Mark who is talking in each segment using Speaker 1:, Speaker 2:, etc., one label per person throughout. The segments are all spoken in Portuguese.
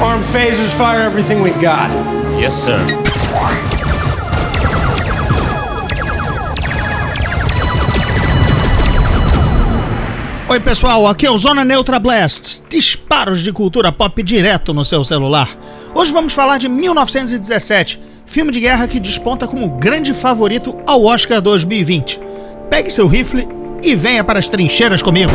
Speaker 1: Arm phasers, fire everything we've got.
Speaker 2: Yes, sir.
Speaker 3: Oi pessoal, aqui é o Zona Neutra Blasts, disparos de cultura pop direto no seu celular. Hoje vamos falar de 1917, filme de guerra que desponta como grande favorito ao Oscar 2020. Pegue seu rifle e venha para as trincheiras comigo.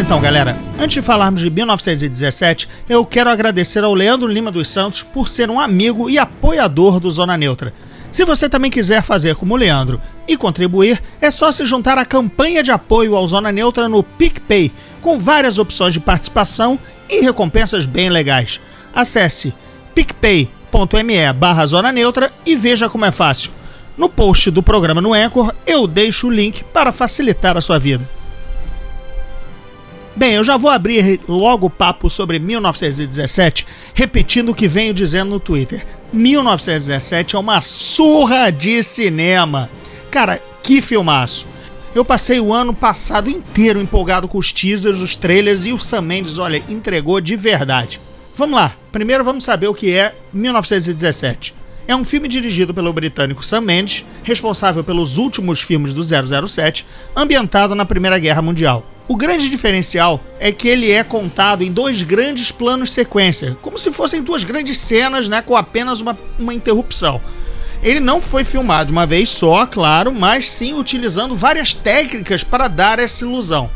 Speaker 3: Então, galera, antes de falarmos de 1917, eu quero agradecer ao Leandro Lima dos Santos por ser um amigo e apoiador do Zona Neutra. Se você também quiser fazer como o Leandro e contribuir, é só se juntar à campanha de apoio ao Zona Neutra no PicPay, com várias opções de participação e recompensas bem legais. Acesse picpay.me barra Zona Neutra e veja como é fácil. No post do programa no Anchor, eu deixo o link para facilitar a sua vida. Bem, eu já vou abrir logo o papo sobre 1917, repetindo o que venho dizendo no Twitter. 1917 é uma surra de cinema. Cara, que filmaço. Eu passei o ano passado inteiro empolgado com os teasers, os trailers e o Sam Mendes, olha, entregou de verdade. Vamos lá, primeiro vamos saber o que é 1917. É um filme dirigido pelo britânico Sam Mendes, responsável pelos últimos filmes do 007, ambientado na Primeira Guerra Mundial. O grande diferencial é que ele é contado em dois grandes planos sequência, como se fossem duas grandes cenas, né, com apenas uma, uma interrupção. Ele não foi filmado uma vez só, claro, mas sim utilizando várias técnicas para dar essa ilusão.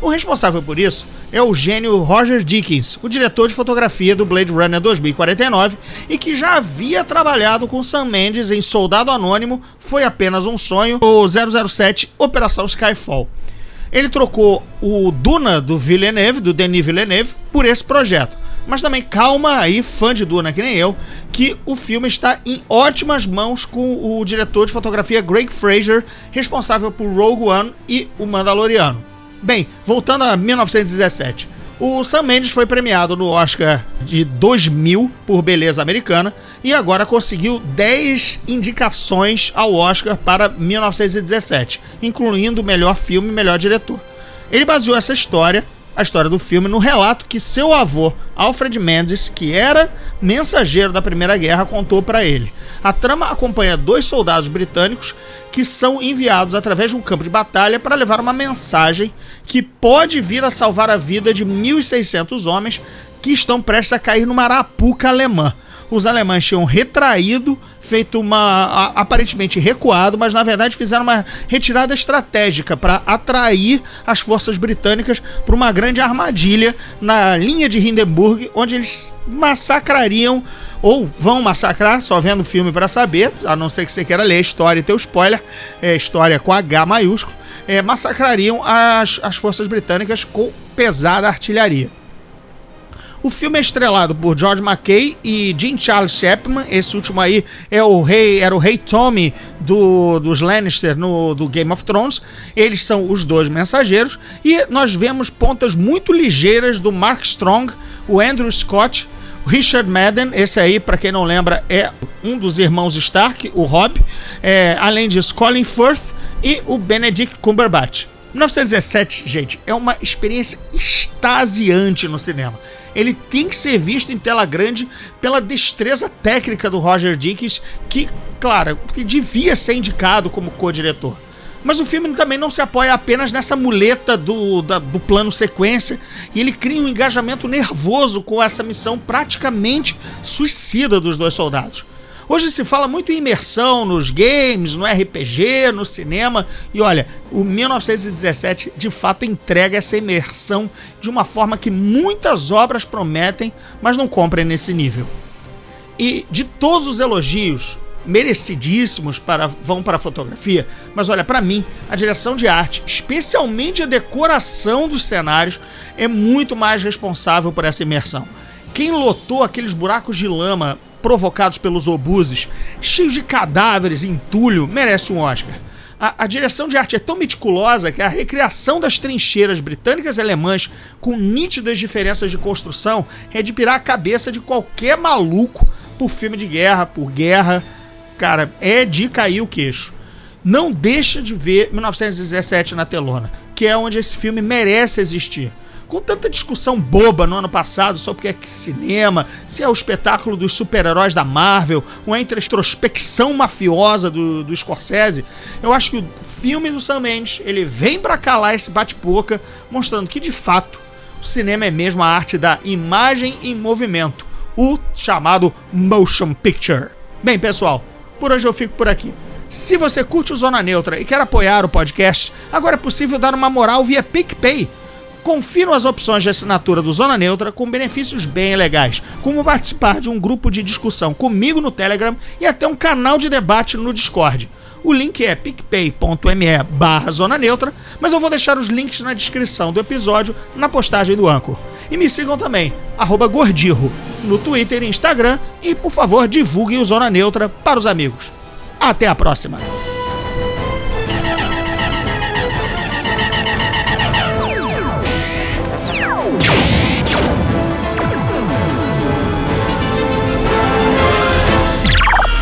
Speaker 3: O responsável por isso é o gênio Roger Dickens, o diretor de fotografia do Blade Runner 2049 e que já havia trabalhado com Sam Mendes em Soldado Anônimo, Foi Apenas um Sonho ou 007 Operação Skyfall. Ele trocou o Duna do Villeneuve, do Denis Villeneuve, por esse projeto. Mas também calma aí, fã de Duna que nem eu, que o filme está em ótimas mãos com o diretor de fotografia Greg Fraser, responsável por Rogue One e O Mandaloriano. Bem, voltando a 1917. O Sam Mendes foi premiado no Oscar de 2000 por Beleza Americana e agora conseguiu 10 indicações ao Oscar para 1917, incluindo melhor filme e melhor diretor. Ele baseou essa história, a história do filme, no relato que seu avô, Alfred Mendes, que era mensageiro da Primeira Guerra, contou para ele. A trama acompanha dois soldados britânicos que são enviados através de um campo de batalha para levar uma mensagem que pode vir a salvar a vida de 1.600 homens que estão prestes a cair numa arapuca alemã. Os alemães tinham retraído, feito uma. aparentemente recuado, mas na verdade fizeram uma retirada estratégica para atrair as forças britânicas para uma grande armadilha na linha de Hindenburg, onde eles massacrariam ou vão massacrar, só vendo o filme para saber, a não ser que você queira ler a história e ter o spoiler, é, história com H maiúsculo, é, massacrariam as, as forças britânicas com pesada artilharia. O filme é estrelado por George McKay e Jean Charles Chapman. Esse último aí é o rei, era o rei Tommy do, dos Lannister no do Game of Thrones. Eles são os dois mensageiros e nós vemos pontas muito ligeiras do Mark Strong, o Andrew Scott, Richard Madden, esse aí, para quem não lembra, é um dos irmãos Stark, o Rob, é, além disso, Colin Firth e o Benedict Cumberbatch. 1917, gente, é uma experiência extasiante no cinema. Ele tem que ser visto em tela grande pela destreza técnica do Roger Dickens, que, claro, devia ser indicado como co-diretor. Mas o filme também não se apoia apenas nessa muleta do, da, do plano sequência, e ele cria um engajamento nervoso com essa missão praticamente suicida dos dois soldados. Hoje se fala muito em imersão nos games, no RPG, no cinema, e olha, o 1917 de fato entrega essa imersão de uma forma que muitas obras prometem, mas não comprem nesse nível. E de todos os elogios, merecidíssimos para vão para a fotografia, mas olha, para mim, a direção de arte, especialmente a decoração dos cenários, é muito mais responsável por essa imersão. Quem lotou aqueles buracos de lama provocados pelos obuses, cheios de cadáveres e entulho, merece um Oscar. A, a, direção de arte é tão meticulosa que a recriação das trincheiras britânicas e alemãs, com nítidas diferenças de construção, é de pirar a cabeça de qualquer maluco por filme de guerra, por guerra, cara, é de cair o queixo. não deixa de ver 1917 na telona, que é onde esse filme merece existir. Com tanta discussão boba no ano passado sobre o que é cinema, se é o espetáculo dos super-heróis da Marvel, ou entre a introspecção mafiosa do, do Scorsese, eu acho que o filme do Sam Mendes, ele vem para calar esse bate-boca, mostrando que de fato o cinema é mesmo a arte da imagem em movimento, o chamado motion picture. Bem, pessoal, por hoje eu fico por aqui. Se você curte o Zona Neutra e quer apoiar o podcast, agora é possível dar uma moral via PicPay. Confiram as opções de assinatura do Zona Neutra com benefícios bem legais, como participar de um grupo de discussão comigo no Telegram e até um canal de debate no Discord. O link é picpay.me barra Zona Neutra, mas eu vou deixar os links na descrição do episódio na postagem do Anchor. E me sigam também, Gordirro, no Twitter e Instagram, e por favor divulguem o Zona Neutra para os amigos. Até a próxima!